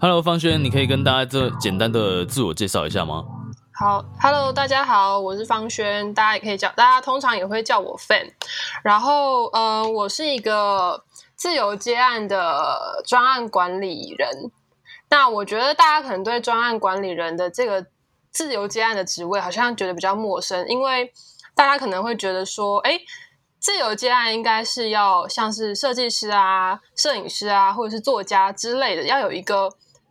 Hello，方轩，你可以跟大家这简单的自我介绍一下吗？好，Hello，大家好，我是方轩，大家也可以叫，大家通常也会叫我 Fan。然后，呃，我是一个自由接案的专案管理人。那我觉得大家可能对专案管理人的这个自由接案的职位好像觉得比较陌生，因为大家可能会觉得说，哎，自由接案应该是要像是设计师啊、摄影师啊，或者是作家之类的，要有一个。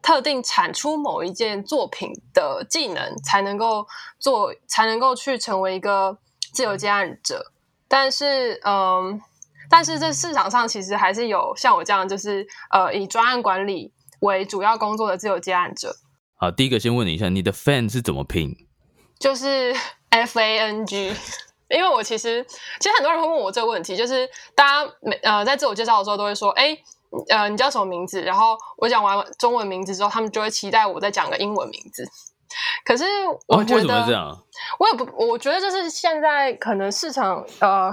特定产出某一件作品的技能，才能够做，才能够去成为一个自由接案者。但是，嗯，但是这市场上其实还是有像我这样，就是呃，以专案管理为主要工作的自由接案者。好，第一个先问你一下，你的 fan 是怎么拼？就是 F A N G。因为我其实，其实很多人会问我这个问题，就是大家每呃在自我介绍的时候都会说，哎。呃，你叫什么名字？然后我讲完中文名字之后，他们就会期待我再讲个英文名字。可是我觉得？我也不，我觉得就是现在可能市场呃，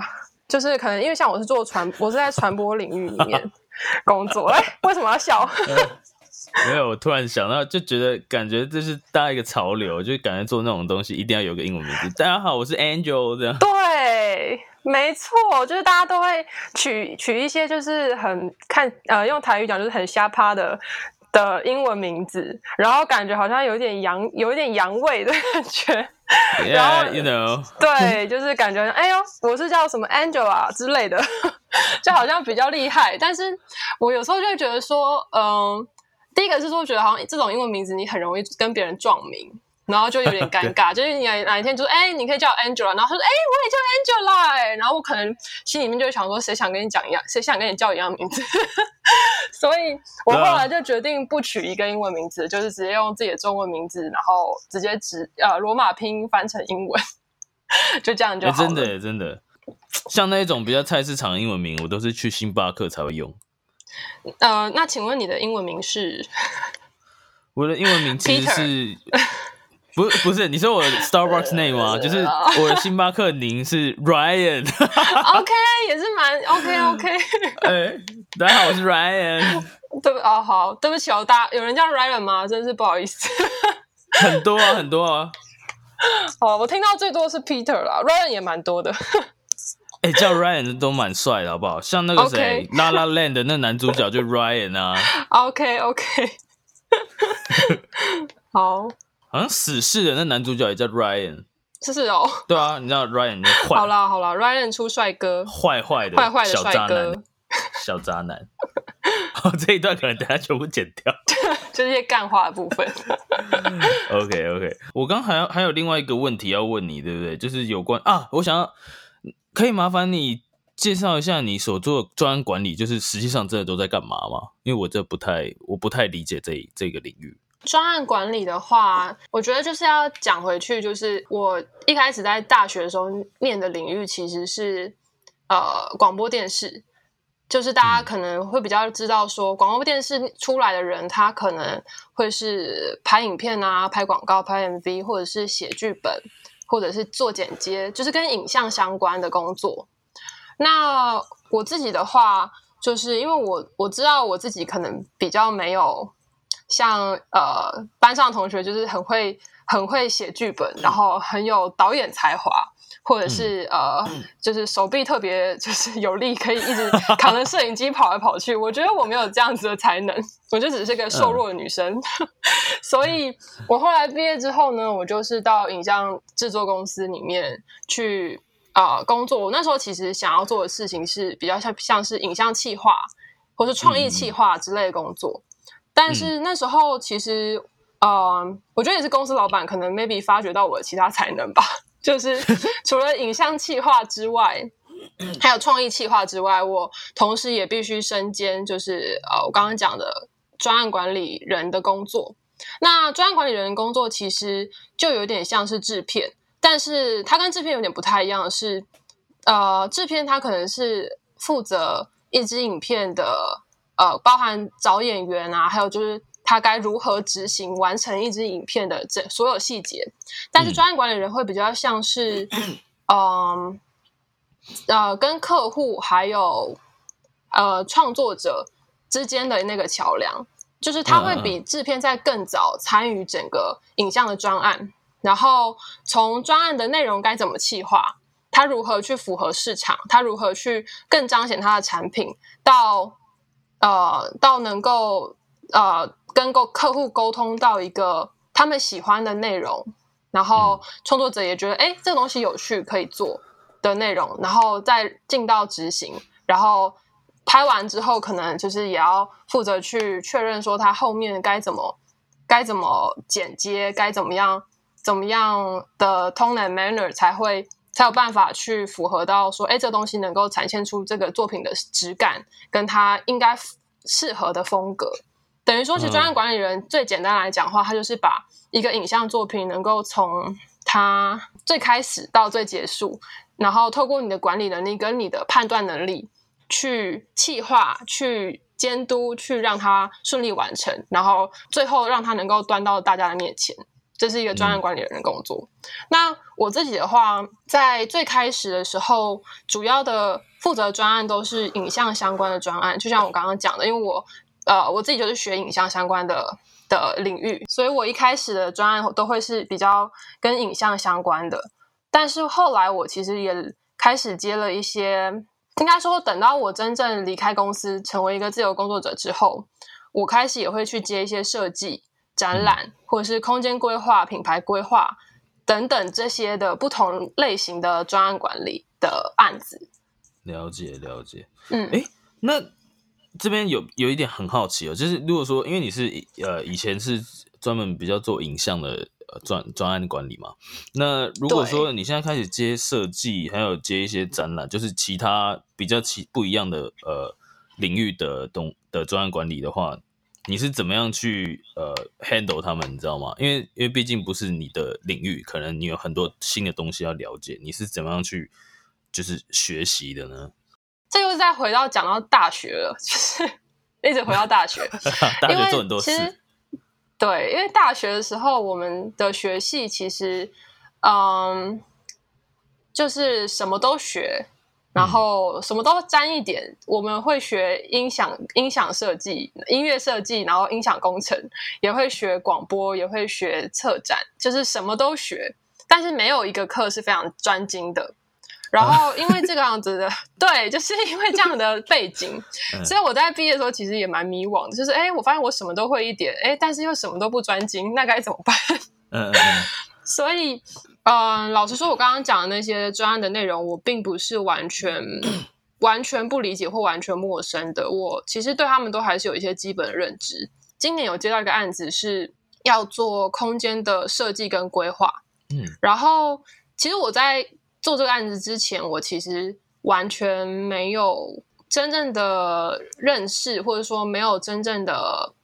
就是可能因为像我是做传，我是在传播领域里面 工作。哎，为什么要笑？没有，我突然想到，就觉得感觉这是大一个潮流，就感觉做那种东西一定要有个英文名字。大家好，我是 Angel，这样。对，没错，就是大家都会取取一些，就是很看呃，用台语讲就是很瞎趴的的英文名字，然后感觉好像有点洋，有一点洋味的感觉。然后，you know，对，就是感觉哎呦，我是叫什么 Angel 啊之类的，就好像比较厉害。但是我有时候就会觉得说，嗯。第一个是说，觉得好像这种英文名字你很容易跟别人撞名，然后就有点尴 尬。就是你哪一天就说，哎，你可以叫 Angela，然后他说，哎，我也叫 Angela，然后我可能心里面就会想说，谁想跟你讲一样，谁想跟你叫一样名字？所以我后来就决定不取一个英文名字，就是直接用自己的中文名字，然后直接直呃罗马拼音翻成英文，就这样就好了。真的真的，像那一种比较菜市场的英文名，我都是去星巴克才会用。呃，那请问你的英文名是？我的英文名其实是，不不是？你说我的 Starbucks name 吗？就是我的星巴克名是 Ryan。OK，也是蛮 OK OK。哎，大家好，我是 Ryan。对不？哦，好，对不起哦，大家有人叫 Ryan 吗？真是不好意思。很多啊，很多啊。哦，我听到最多是 Peter 啦，Ryan 也蛮多的。哎、欸，叫 Ryan 的都蛮帅的，好不好？像那个谁，《La La Land》的那男主角就 Ryan 啊。OK OK，好，好像死侍的那男主角也叫 Ryan。是是哦。对啊，你知道 Ryan 就坏。好啦好啦，Ryan 出帅哥，坏坏的，坏坏的小渣哥男，小渣男。好，这一段可能等下全部剪掉，就 这些干话的部分。OK OK，我刚还有还有另外一个问题要问你，对不对？就是有关啊，我想要。可以麻烦你介绍一下你所做的专案管理，就是实际上真的都在干嘛吗？因为我这不太，我不太理解这这个领域。专案管理的话，我觉得就是要讲回去，就是我一开始在大学的时候念的领域其实是呃广播电视，就是大家可能会比较知道说，广播电视出来的人，他可能会是拍影片啊、拍广告、拍 MV，或者是写剧本。或者是做剪接，就是跟影像相关的工作。那我自己的话，就是因为我我知道我自己可能比较没有像呃班上同学，就是很会很会写剧本，然后很有导演才华，或者是、呃就是手臂特别就是有力，可以一直扛着摄影机跑来跑去。我觉得我没有这样子的才能，我就只是个瘦弱的女生。所以我后来毕业之后呢，我就是到影像制作公司里面去啊、呃、工作。我那时候其实想要做的事情是比较像像是影像企划或是创意企划之类的工作，但是那时候其实嗯，我觉得也是公司老板可能 maybe 发掘到我的其他才能吧，就是 除了影像企划之外，还有创意企划之外，我同时也必须身兼就是呃我刚刚讲的专案管理人的工作。那专案管理人的工作其实就有点像是制片，但是它跟制片有点不太一样的是，呃，制片它可能是负责一支影片的，呃，包含找演员啊，还有就是他该如何执行完成一支影片的这所有细节。但是专案管理人会比较像是，嗯，呃，跟客户还有呃创作者之间的那个桥梁。就是他会比制片在更早参与整个影像的专案，然后从专案的内容该怎么企划，他如何去符合市场，他如何去更彰显他的产品，到呃到能够呃跟沟客户沟通到一个他们喜欢的内容，然后创作者也觉得哎这个东西有趣可以做的内容，然后再进到执行，然后。拍完之后，可能就是也要负责去确认说他后面该怎么该怎么剪接，该怎么样怎么样的 tone and manner 才会才有办法去符合到说，哎，这东西能够展现出这个作品的质感，跟它应该适合的风格。等于说，其实专案管理人最简单来讲话，他就是把一个影像作品能够从他最开始到最结束，然后透过你的管理能力跟你的判断能力。去企划、去监督、去让它顺利完成，然后最后让它能够端到大家的面前，这是一个专案管理人的工作。那我自己的话，在最开始的时候，主要的负责专案都是影像相关的专案，就像我刚刚讲的，因为我呃我自己就是学影像相关的的领域，所以我一开始的专案都会是比较跟影像相关的。但是后来我其实也开始接了一些。应该说，等到我真正离开公司，成为一个自由工作者之后，我开始也会去接一些设计、展览，或者是空间规划、品牌规划等等这些的不同类型的专案管理的案子。了解，了解。嗯，哎，那这边有有一点很好奇哦，就是如果说，因为你是呃以前是专门比较做影像的。专专案管理嘛，那如果说你现在开始接设计，还有接一些展览，就是其他比较其不一样的呃领域的东的专案管理的话，你是怎么样去呃 handle 他们，你知道吗？因为因为毕竟不是你的领域，可能你有很多新的东西要了解，你是怎么样去就是学习的呢？这又再回到讲到大学了，就是一直回到大学，大学做很多事。对，因为大学的时候，我们的学系其实，嗯，就是什么都学，然后什么都沾一点。我们会学音响、音响设计、音乐设计，然后音响工程，也会学广播，也会学策展，就是什么都学。但是没有一个课是非常专精的。然后，因为这个样子的，对，就是因为这样的背景，所以我在毕业的时候其实也蛮迷惘的。就是，哎，我发现我什么都会一点，哎，但是又什么都不专精，那该怎么办？嗯。所以，嗯，老实说，我刚刚讲的那些专案的内容，我并不是完全完全不理解或完全陌生的。我其实对他们都还是有一些基本的认知。今年有接到一个案子，是要做空间的设计跟规划。嗯，然后其实我在。做这个案子之前，我其实完全没有真正的认识，或者说没有真正的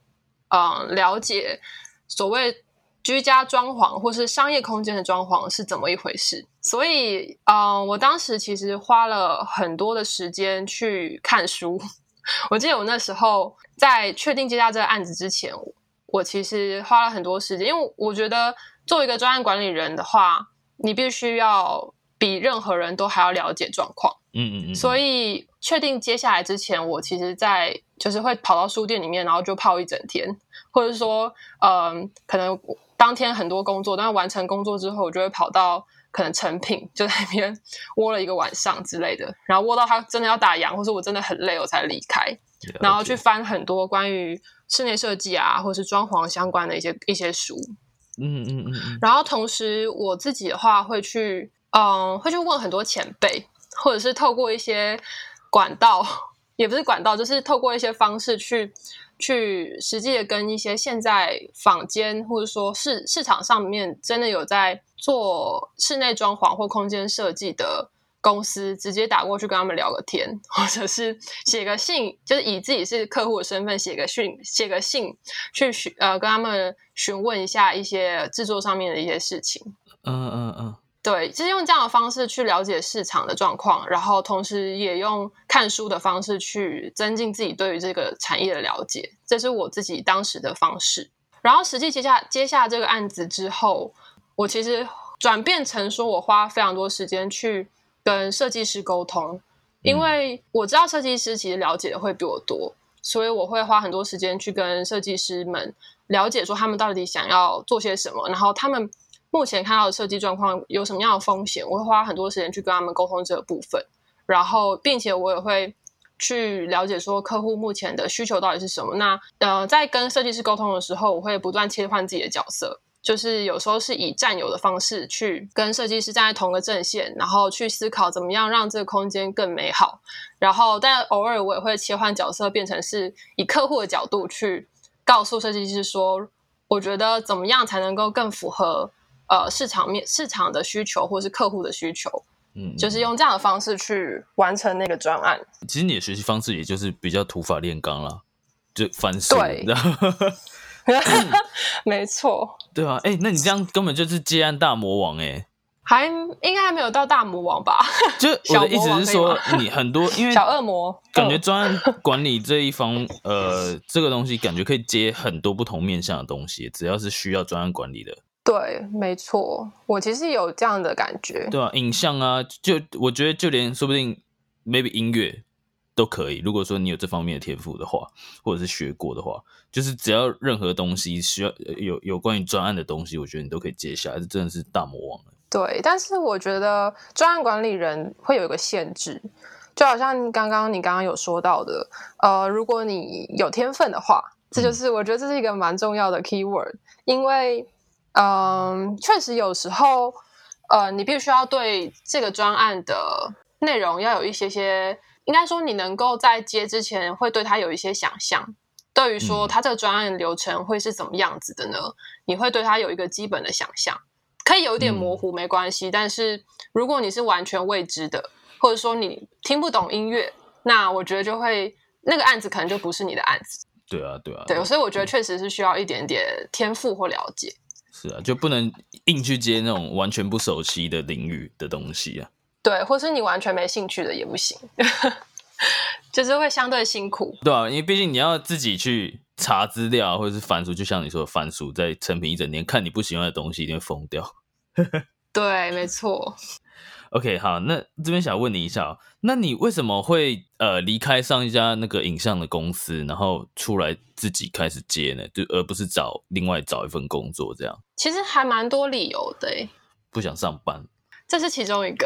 嗯了解所谓居家装潢或是商业空间的装潢是怎么一回事。所以，嗯，我当时其实花了很多的时间去看书。我记得我那时候在确定接下这个案子之前，我其实花了很多时间，因为我觉得作为一个专案管理人的话，你必须要。比任何人都还要了解状况，嗯嗯嗯，所以确定接下来之前，我其实，在就是会跑到书店里面，然后就泡一整天，或者说，嗯，可能当天很多工作，但是完成工作之后，我就会跑到可能成品，就在那边窝了一个晚上之类的，然后窝到他真的要打烊，或是我真的很累，我才离开，然后去翻很多关于室内设计啊，或是装潢相关的一些一些书，嗯嗯嗯，然后同时我自己的话会去。嗯，会去问很多前辈，或者是透过一些管道，也不是管道，就是透过一些方式去去实际的跟一些现在坊间或者说市市场上面真的有在做室内装潢或空间设计的。公司直接打过去跟他们聊个天，或者是写个信，就是以自己是客户的身份写个信，写个信去询呃跟他们询问一下一些制作上面的一些事情。嗯嗯嗯，对，就是用这样的方式去了解市场的状况，然后同时也用看书的方式去增进自己对于这个产业的了解。这是我自己当时的方式。然后实际接下接下这个案子之后，我其实转变成说我花非常多时间去。跟设计师沟通，因为我知道设计师其实了解的会比我多，所以我会花很多时间去跟设计师们了解，说他们到底想要做些什么，然后他们目前看到的设计状况有什么样的风险，我会花很多时间去跟他们沟通这个部分，然后并且我也会去了解说客户目前的需求到底是什么。那呃，在跟设计师沟通的时候，我会不断切换自己的角色。就是有时候是以战友的方式去跟设计师站在同个阵线，然后去思考怎么样让这个空间更美好。然后，但偶尔我也会切换角色，变成是以客户的角度去告诉设计师说，我觉得怎么样才能够更符合呃市场面市场的需求，或是客户的需求。嗯，就是用这样的方式去完成那个专案。其实你的学习方式也就是比较土法炼钢啦，就翻书。对。没错，对啊，哎，那你这样根本就是接案大魔王哎，还应该还没有到大魔王吧？就 我的意思是说，你很多因为 小恶魔，感觉专案管理这一方，呃，这个东西感觉可以接很多不同面向的东西，只要是需要专案管理的。对，没错，我其实有这样的感觉。对啊，影像啊，就我觉得就连说不定 maybe 音乐。都可以。如果说你有这方面的天赋的话，或者是学过的话，就是只要任何东西需要有有关于专案的东西，我觉得你都可以接下来。这真的是大魔王了。对，但是我觉得专案管理人会有一个限制，就好像刚刚你刚刚有说到的，呃，如果你有天分的话，这就是我觉得这是一个蛮重要的 key word，因为嗯，确实有时候呃，你必须要对这个专案的内容要有一些些。应该说，你能够在接之前会对他有一些想象，对于说他这个专案流程会是怎么样子的呢？你会对他有一个基本的想象，可以有点模糊没关系。但是如果你是完全未知的，或者说你听不懂音乐，那我觉得就会那个案子可能就不是你的案子。对啊，对啊，对，所以我觉得确实是需要一点点天赋或了解。是啊，就不能硬去接那种完全不熟悉的领域的东西啊。对，或是你完全没兴趣的也不行，就是会相对辛苦。对啊，因为毕竟你要自己去查资料，或者是翻书，就像你说的翻书，在成品一整天看你不喜欢的东西，一定会疯掉。对，没错。OK，好，那这边想问你一下，那你为什么会呃离开上一家那个影像的公司，然后出来自己开始接呢？就而不是找另外找一份工作这样？其实还蛮多理由的，不想上班。这是其中一个，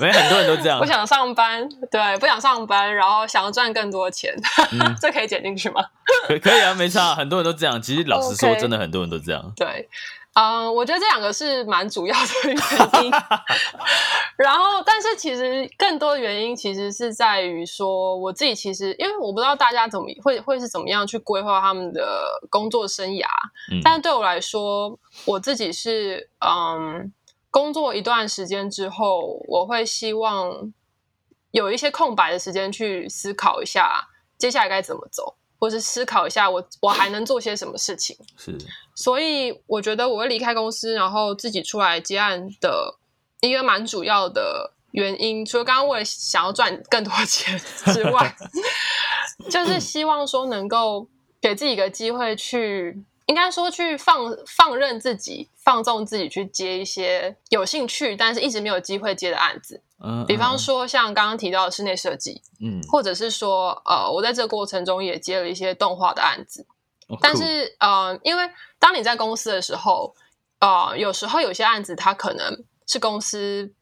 没很多人都这样。不想上班，对，不想上班，然后想要赚更多钱，这可以剪进去吗？可可以啊，没差，很多人都这样。其实老实说，真的很多人都这样。对。嗯，我觉得这两个是蛮主要的原因。然后，但是其实更多的原因其实是在于说，我自己其实因为我不知道大家怎么会会是怎么样去规划他们的工作生涯。嗯，但是对我来说，我自己是嗯，工作一段时间之后，我会希望有一些空白的时间去思考一下接下来该怎么走。或是思考一下，我我还能做些什么事情？是，所以我觉得我会离开公司，然后自己出来接案的一个蛮主要的原因，除了刚刚为了想要赚更多 钱之外，就是希望说能够给自己一个机会去。应该说，去放放任自己，放纵自己去接一些有兴趣，但是一直没有机会接的案子。嗯，比方说像刚刚提到的室内设计，嗯，或者是说，呃，我在这个过程中也接了一些动画的案子。但是，呃，因为当你在公司的时候，呃，有时候有些案子它可能是公司，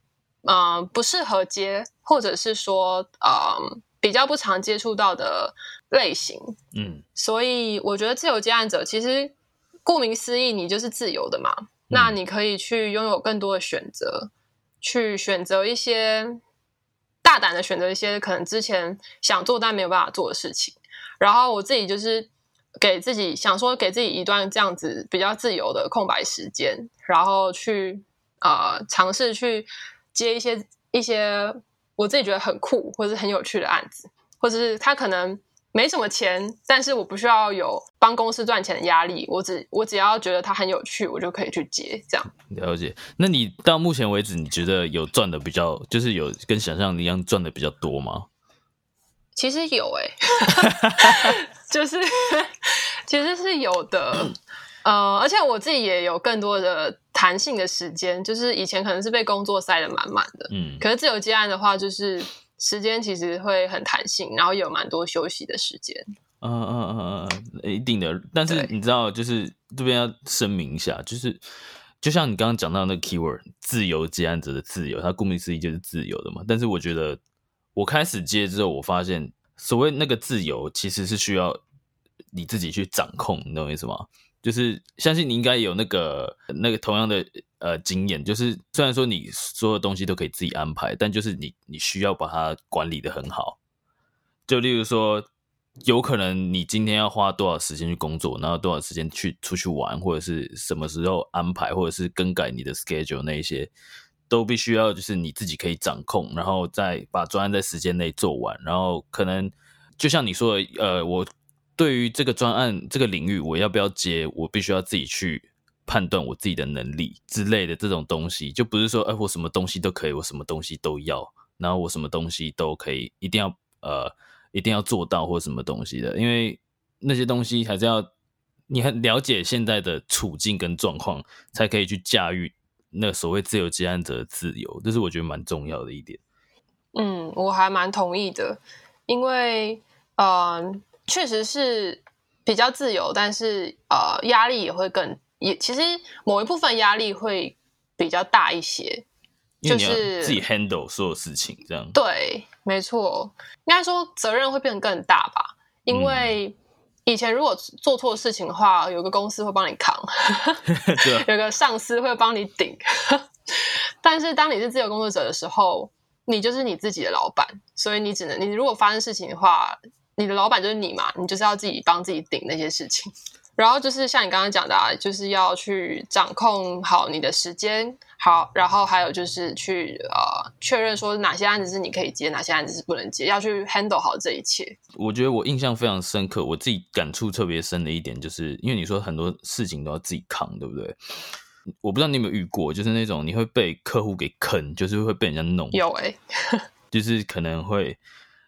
嗯，不适合接，或者是说，呃，比较不常接触到的类型。嗯，所以我觉得自由接案者其实。顾名思义，你就是自由的嘛。那你可以去拥有更多的选择，去选择一些。大胆的选择一些可能之前想做但没有办法做的事情。然后我自己就是给自己想说，给自己一段这样子比较自由的空白时间，然后去呃尝试去接一些一些我自己觉得很酷或者是很有趣的案子，或者是他可能没什么钱，但是我不需要有帮公司赚钱的压力，我只我只要觉得它很有趣，我就可以去接这样。了解。那你到目前为止，你觉得有赚的比较，就是有跟想象一样赚的比较多吗？其实有诶、就是其实是有的，呃，而且我自己也有更多的弹性的时间，就是以前可能是被工作塞得满满的，嗯，可是自由接案的话，就是时间其实会很弹性，然后有蛮多休息的时间。嗯嗯嗯嗯嗯，一定的。但是你知道，就是这边要声明一下，就是就像你刚刚讲到那个 keyword，自由接案者的自由，它顾名思义就是自由的嘛。但是我觉得我开始接之后，我发现所谓那个自由，其实是需要你自己去掌控，你懂我意思吗？就是相信你应该有那个那个同样的呃经验，就是虽然说你所有东西都可以自己安排，但就是你你需要把它管理的很好。就例如说，有可能你今天要花多少时间去工作，然后多少时间去出去玩，或者是什么时候安排，或者是更改你的 schedule 那一些，都必须要就是你自己可以掌控，然后再把专案在时间内做完，然后可能就像你说的，呃，我对于这个专案这个领域，我要不要接，我必须要自己去判断我自己的能力之类的这种东西，就不是说，哎、我什么东西都可以，我什么东西都要，然后我什么东西都可以，一定要呃，一定要做到或什么东西的，因为那些东西还是要你很了解现在的处境跟状况，才可以去驾驭那所谓自由接案者的自由，这是我觉得蛮重要的一点。嗯，我还蛮同意的，因为呃，确实是比较自由，但是呃，压力也会更也其实某一部分压力会比较大一些。就是自己 handle 所有事情，这样对，没错，应该说责任会变得更大吧，因为以前如果做错事情的话，有个公司会帮你扛 有个上司会帮你顶。但是当你是自由工作者的时候，你就是你自己的老板，所以你只能你如果发生事情的话，你的老板就是你嘛，你就是要自己帮自己顶那些事情。然后就是像你刚刚讲的、啊，就是要去掌控好你的时间，好，然后还有就是去呃确认说哪些案子是你可以接，哪些案子是不能接，要去 handle 好这一切。我觉得我印象非常深刻，我自己感触特别深的一点，就是因为你说很多事情都要自己扛，对不对？我不知道你有没有遇过，就是那种你会被客户给坑，就是会被人家弄，有诶、就是可能会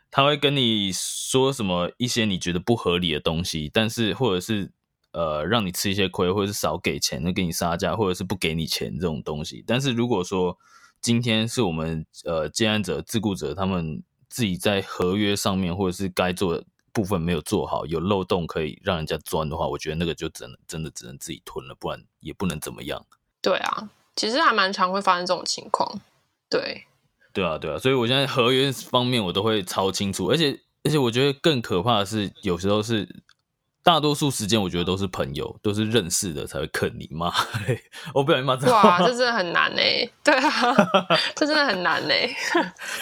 他会跟你说什么一些你觉得不合理的东西，但是或者是呃让你吃一些亏，或者是少给钱，那给你杀价，或者是不给你钱这种东西。但是如果说今天是我们呃接案者、自雇者他们自己在合约上面或者是该做的部分没有做好，有漏洞可以让人家钻的话，我觉得那个就真的真的只能自己吞了，不然也不能怎么样。对啊，其实还蛮常会发生这种情况。对，对啊，对啊，所以我现在合约方面我都会超清楚，而且而且我觉得更可怕的是，有时候是大多数时间我觉得都是朋友，都是认识的才会坑你骂，我不小心骂脏哇，这真的很难哎、对啊，这真的很难哎、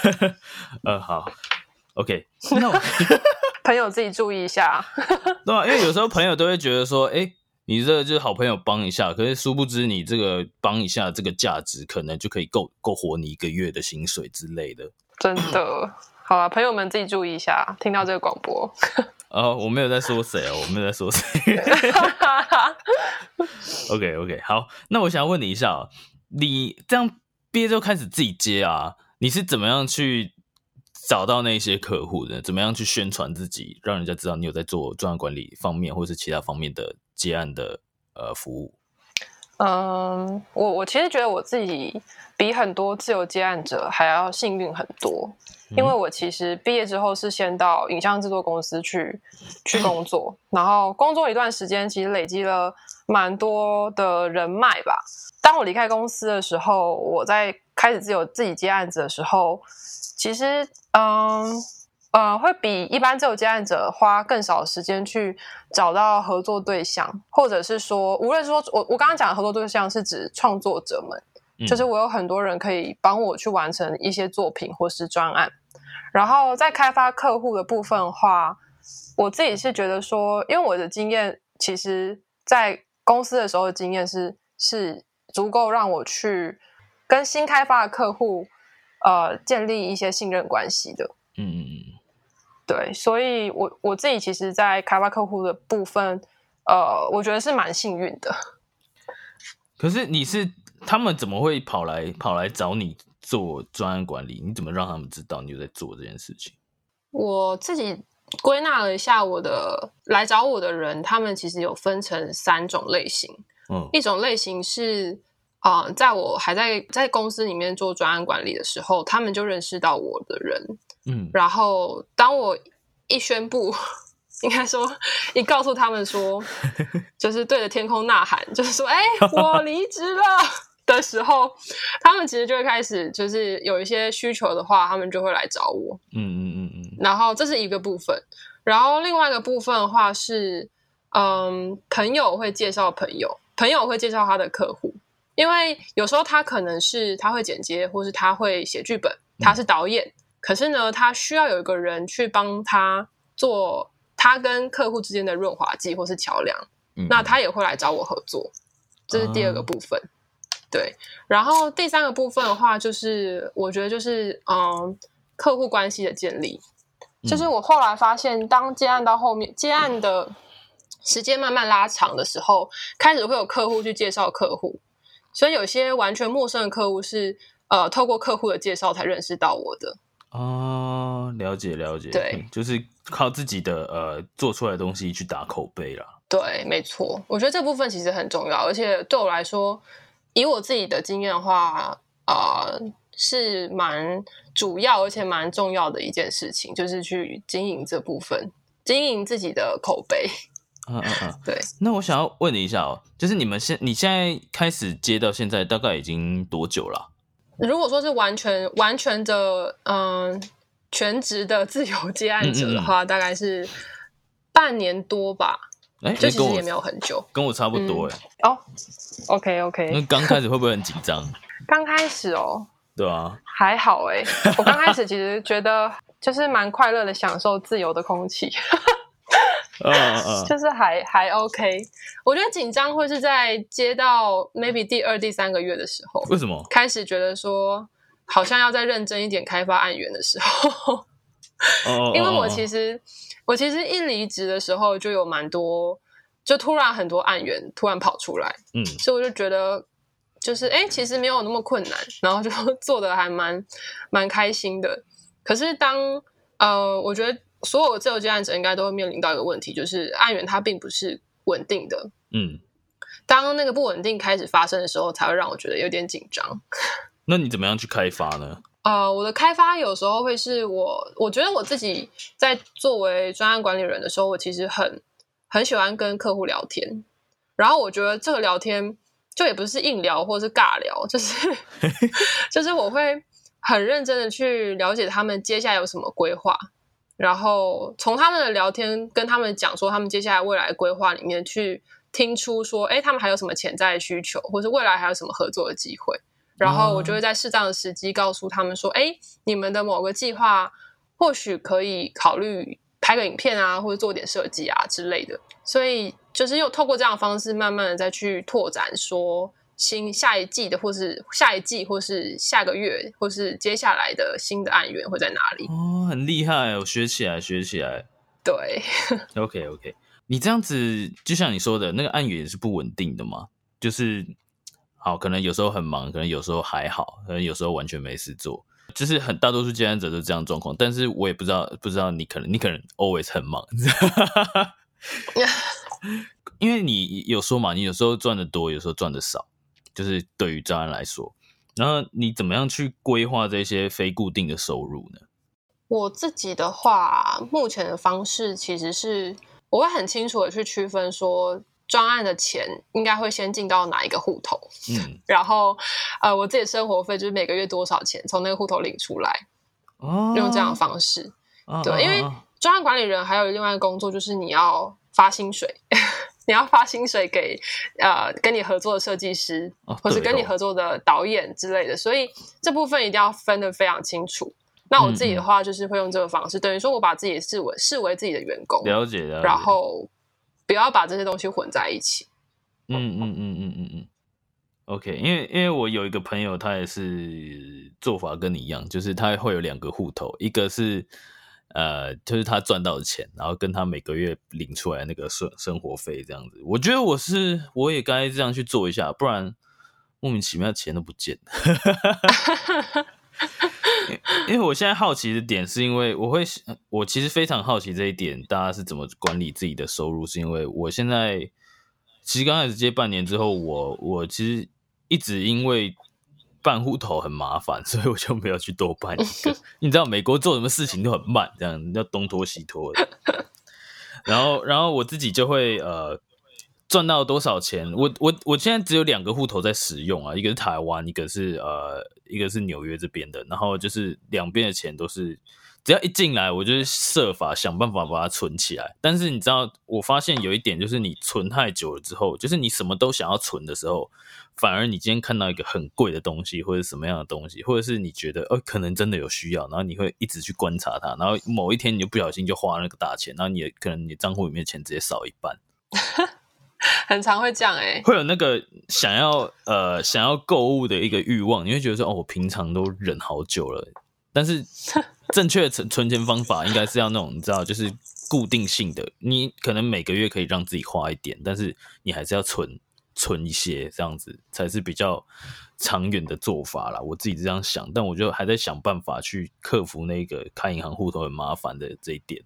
呃，好，OK，那我朋友自己注意一下。对啊，因为有时候朋友都会觉得说，哎，你这个就是好朋友帮一下，可是殊不知你这个帮一下这个价值，可能就可以够够活你一个月的薪水之类的。真的，好啊，朋友们自己注意一下，听到这个广播。哦，我没有在说谁啊，我没有在说谁。OK OK，好，那我想问你一下、哦，你这样毕业之后开始自己接啊，你是怎么样去找到那些客户的？怎么样去宣传自己，让人家知道你有在做专案管理方面或是其他方面的接案的呃服务？嗯，我我其实觉得我自己比很多自由接案者还要幸运很多，因为我其实毕业之后是先到影像制作公司去去工作，然后工作一段时间，其实累积了蛮多的人脉吧。当我离开公司的时候，我在开始自由自己接案子的时候，其实嗯。呃，会比一般自由接案者花更少时间去找到合作对象，或者是说，无论说我我刚刚讲的合作对象是指创作者们，就是我有很多人可以帮我去完成一些作品或是专案。然后在开发客户的部分的话，我自己是觉得说，因为我的经验，其实在公司的时候的经验是是足够让我去跟新开发的客户呃建立一些信任关系的。嗯嗯嗯，对，所以我我自己其实，在开发客户的部分，呃，我觉得是蛮幸运的。可是你是他们怎么会跑来跑来找你做专案管理？你怎么让他们知道你有在做这件事情？我自己归纳了一下，我的来找我的人，他们其实有分成三种类型。嗯一种类型是啊、呃在我还在在公司里面做专案管理的时候，他们就认识到我的人，嗯然后当我一宣布，应该说一告诉他们说，就是对着天空呐喊，就是说，哎、我离职了的时候，他们其实就会开始，就是有一些需求的话，他们就会来找我。嗯嗯嗯嗯。然后这是一个部分，然后另外一个部分的话是，嗯，朋友会介绍朋友，朋友会介绍他的客户，因为有时候他可能是他会剪接，或是他会写剧本，他是导演，可是呢，他需要有一个人去帮他做他跟客户之间的润滑剂或是桥梁，嗯，那他也会来找我合作，这是第二个哦部分。对，然后第三个部分的话，就是我觉得就是嗯，客户关系的建立，就是我后来发现，当接案到后面，接案的时间慢慢拉长的时候，开始会有客户去介绍客户，所以有些完全陌生的客户是呃透过客户的介绍才认识到我的。哦，了解了解，对。嗯就是靠自己的呃做出来的东西去打口碑啦。对，没错，我觉得这部分其实很重要，而且对我来说，以我自己的经验的话，呃，是蛮主要而且蛮重要的一件事情，就是去经营这部分，经营自己的口碑。嗯嗯嗯，对，那我想要问你一下哦，就是你们现你现在开始接到现在大概已经多久了？如果说是完全完全的嗯、全职的自由接案者的话，大概是半年多吧，哎、就那跟我其实也没有很久。跟我差不多哎、哦，OK OK，那刚开始会不会很紧张？刚开始哦，对啊，还好哎、我刚开始其实觉得就是蛮快乐的，享受自由的空气，嗯嗯嗯，就是还还 OK。我觉得紧张会是在接到 maybe 第二、第三个月的时候，为什么？开始觉得说好像要再认真一点开发案源的时候，哦，因为我其实我其实一离职的时候就有蛮多，就突然很多案源突然跑出来，嗯所以我就觉得就是哎、诶其实没有那么困难，然后就 做的还蛮蛮开心的。可是当呃，我觉得所有自由接案者应该都会面临到一个问题，就是案源它并不是稳定的。嗯，当那个不稳定开始发生的时候，才会让我觉得有点紧张。那你怎么样去开发呢？呃，我的开发有时候会是我，我觉得我自己在作为专案管理人的时候，我其实很很喜欢跟客户聊天，然后我觉得这个聊天就也不是硬聊或是尬聊，就是 就是我会很认真的去了解他们接下来有什么规划，然后从他们的聊天跟他们讲说他们接下来未来规划里面去听出说，哎，他们还有什么潜在的需求，或是未来还有什么合作的机会。然后我就会在适当的时机告诉他们说：“哎、你们的某个计划或许可以考虑拍个影片啊，或者做点设计啊之类的。”所以就是又透过这样的方式，慢慢的再去拓展说新下一季的，或是下一季，或是下个月，或是接下来的新的案源会在哪里？哦，很厉害，我学起来，学起来。对，OK OK，你这样子就像你说的，那个案源也是不稳定的嘛，就是好，可能有时候很忙，可能有时候还好，可能有时候完全没事做，就是很大多数接案者都这样状况。但是我也不知道，不知道你可能你可能 always 很忙，因为你有说嘛，你有时候赚的多，有时候赚的少，就是对于专案来说，然后你怎么样去规划这些非固定的收入呢？我自己的话，目前的方式其实是我会很清楚的去区分说，专案的钱应该会先进到哪一个户头，嗯，然后呃，我自己的生活费就是每个月多少钱从那个户头领出来，哦，用这样的方式。哦，对，因为哦专案管理人还有另外一个工作就是你要发薪水。你要发薪水给呃跟你合作的设计师，哦或是跟你合作的导演之类的，所以这部分一定要分得非常清楚。那我自己的话，就是会用这个方式，等于说我把自己视为视为自己的员工，了解了解，然后不要把这些东西混在一起。嗯嗯嗯嗯嗯嗯，OK，因为因为我有一个朋友，他也是做法跟你一样，就是他会有两个户头，一个是呃，就是他赚到的钱，然后跟他每个月领出来那个生生活费这样子。我觉得我是我也该这样去做一下，不然莫名其妙钱都不见了。因为我现在好奇的点，是因为我会，我其实非常好奇这一点，大家是怎么管理自己的收入？是因为我现在其实刚开始接半年之后，我我其实一直因为办户头很麻烦，所以我就没有去多办一个。你知道美国做什么事情都很慢，这样要东拖西拖的。然后，然后我自己就会呃。赚到多少钱？我我我现在只有两个户头在使用啊，一个是台湾，一个是呃，一个是纽约这边的。然后就是两边的钱都是，只要一进来，我就设法想办法把它存起来。但是你知道，我发现有一点就是，你存太久了之后，就是你什么都想要存的时候，反而你今天看到一个很贵的东西，或者什么样的东西，或者是你觉得呃可能真的有需要，然后你会一直去观察它，然后某一天你就不小心就花那个大钱，然后你可能你账户里面的钱直接少一半。很常会这样哎，会有那个想要呃想要购物的一个欲望，你会觉得说哦，我平常都忍好久了，但是 正确的存存钱方法应该是要那种你知道，就是固定性的，你可能每个月可以让自己花一点，但是你还是要存存一些，这样子才是比较长远的做法啦。我自己这样想，但我就还在想办法去克服那个开银行户头很麻烦的这一点。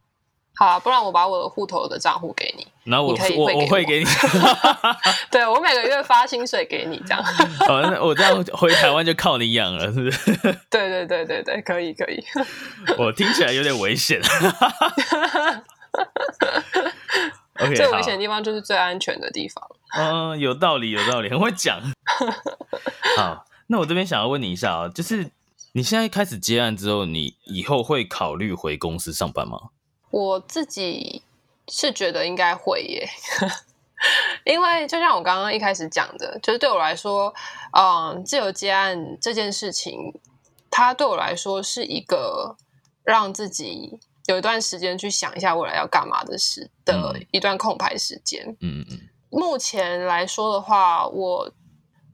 好啊，不然我把我的户头的账户给你，然后我我我会给你，对我每个月发薪水给你这样。好，那我这样回台湾就靠你养了，是不是？对对对对对，可以可以。我听起来有点危险。OK，最危险的地方就是最安全的地方。嗯，有道理有道理，很会讲。好，那我这边想要问你一下啊，就是你现在开始接案之后，你以后会考虑回公司上班吗？我自己是觉得应该会耶，因为就像我刚刚一开始讲的，就是对我来说，嗯，自由接案这件事情，它对我来说是一个让自己有一段时间去想一下未来要干嘛的事的一段空白时间。嗯嗯。目前来说的话，我。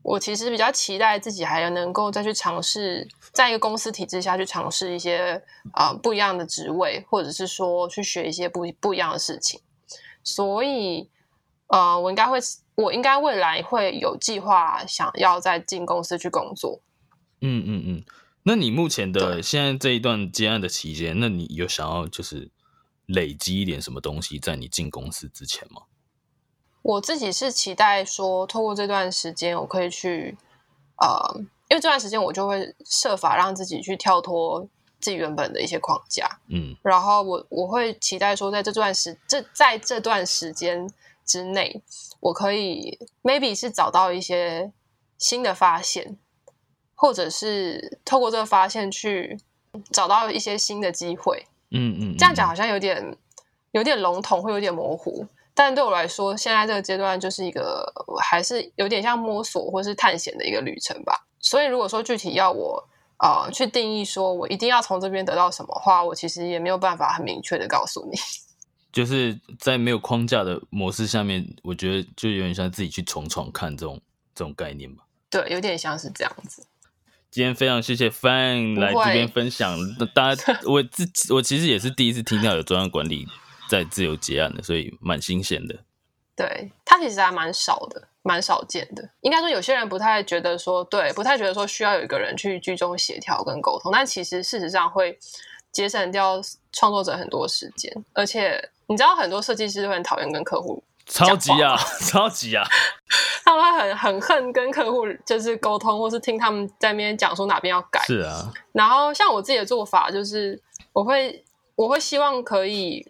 我其实比较期待自己还能够再去尝试，在一个公司体制下去尝试一些啊不一样的职位，或者是说去学一些不不一样的事情。所以，呃，我应该会，我应该未来会有计划想要再进公司去工作。嗯嗯嗯。那你目前的现在这一段接案的期间，那你有想要就是累积一点什么东西在你进公司之前吗？我自己是期待说，透过这段时间，我可以去，呃，因为这段时间我就会设法让自己去跳脱自己原本的一些框架，嗯，然后我我会期待说，在这段时这在这段时间之内，我可以 maybe 是找到一些新的发现，或者是透过这个发现去找到一些新的机会，嗯嗯，这样讲好像有点有点笼统，会有点模糊。但对我来说，现在这个阶段就是一个还是有点像摸索或是探险的一个旅程吧。所以，如果说具体要我呃去定义，说我一定要从这边得到什么话，我其实也没有办法很明确的告诉你。就是在没有框架的模式下面，我觉得就有点像自己去闯闯看这种这种概念吧。对，有点像是这样子。今天非常谢谢 Fan 来这边分享，大家 我自己我其实也是第一次听到有专案管理。在自由结案的，所以蛮新鲜的。对他其实还蛮少的，蛮少见的。应该说，有些人不太觉得说，对，不太觉得说需要有一个人去居中协调跟沟通。但其实事实上会节省掉创作者很多时间。而且你知道，很多设计师会很讨厌跟客户超级啊，超级啊，他们会很很恨跟客户就是沟通，或是听他们在那边讲说哪边要改。是啊。然后像我自己的做法，就是我会我会希望可以。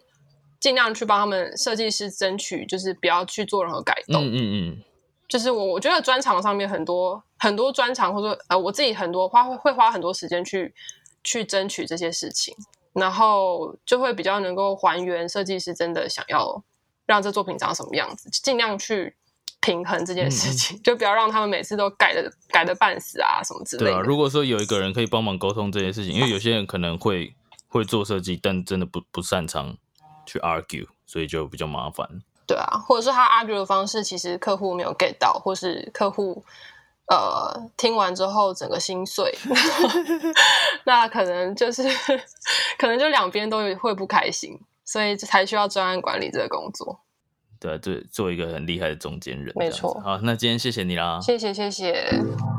尽量去帮他们设计师争取，就是不要去做任何改动。嗯嗯嗯，就是我我觉得专场上面很多很多专长，或者呃我自己很多花会花很多时间去去争取这些事情，然后就会比较能够还原设计师真的想要让这作品长什么样子，尽量去平衡这件事情，就不要让他们每次都改的改的半死啊什么之类的。对啊，如果说有一个人可以帮忙沟通这件事情，因为有些人可能会会做设计，但真的不不擅长去 argue，所以就比较麻烦。对啊，或者是他 argue 的方式，其实客户没有 get 到，或是客户呃听完之后整个心碎 那可能就是可能就两边都会不开心，所以才需要专案管理这个工作。对，对，做一个很厉害的中间人。没错。好，那今天谢谢你啦。谢谢，谢谢。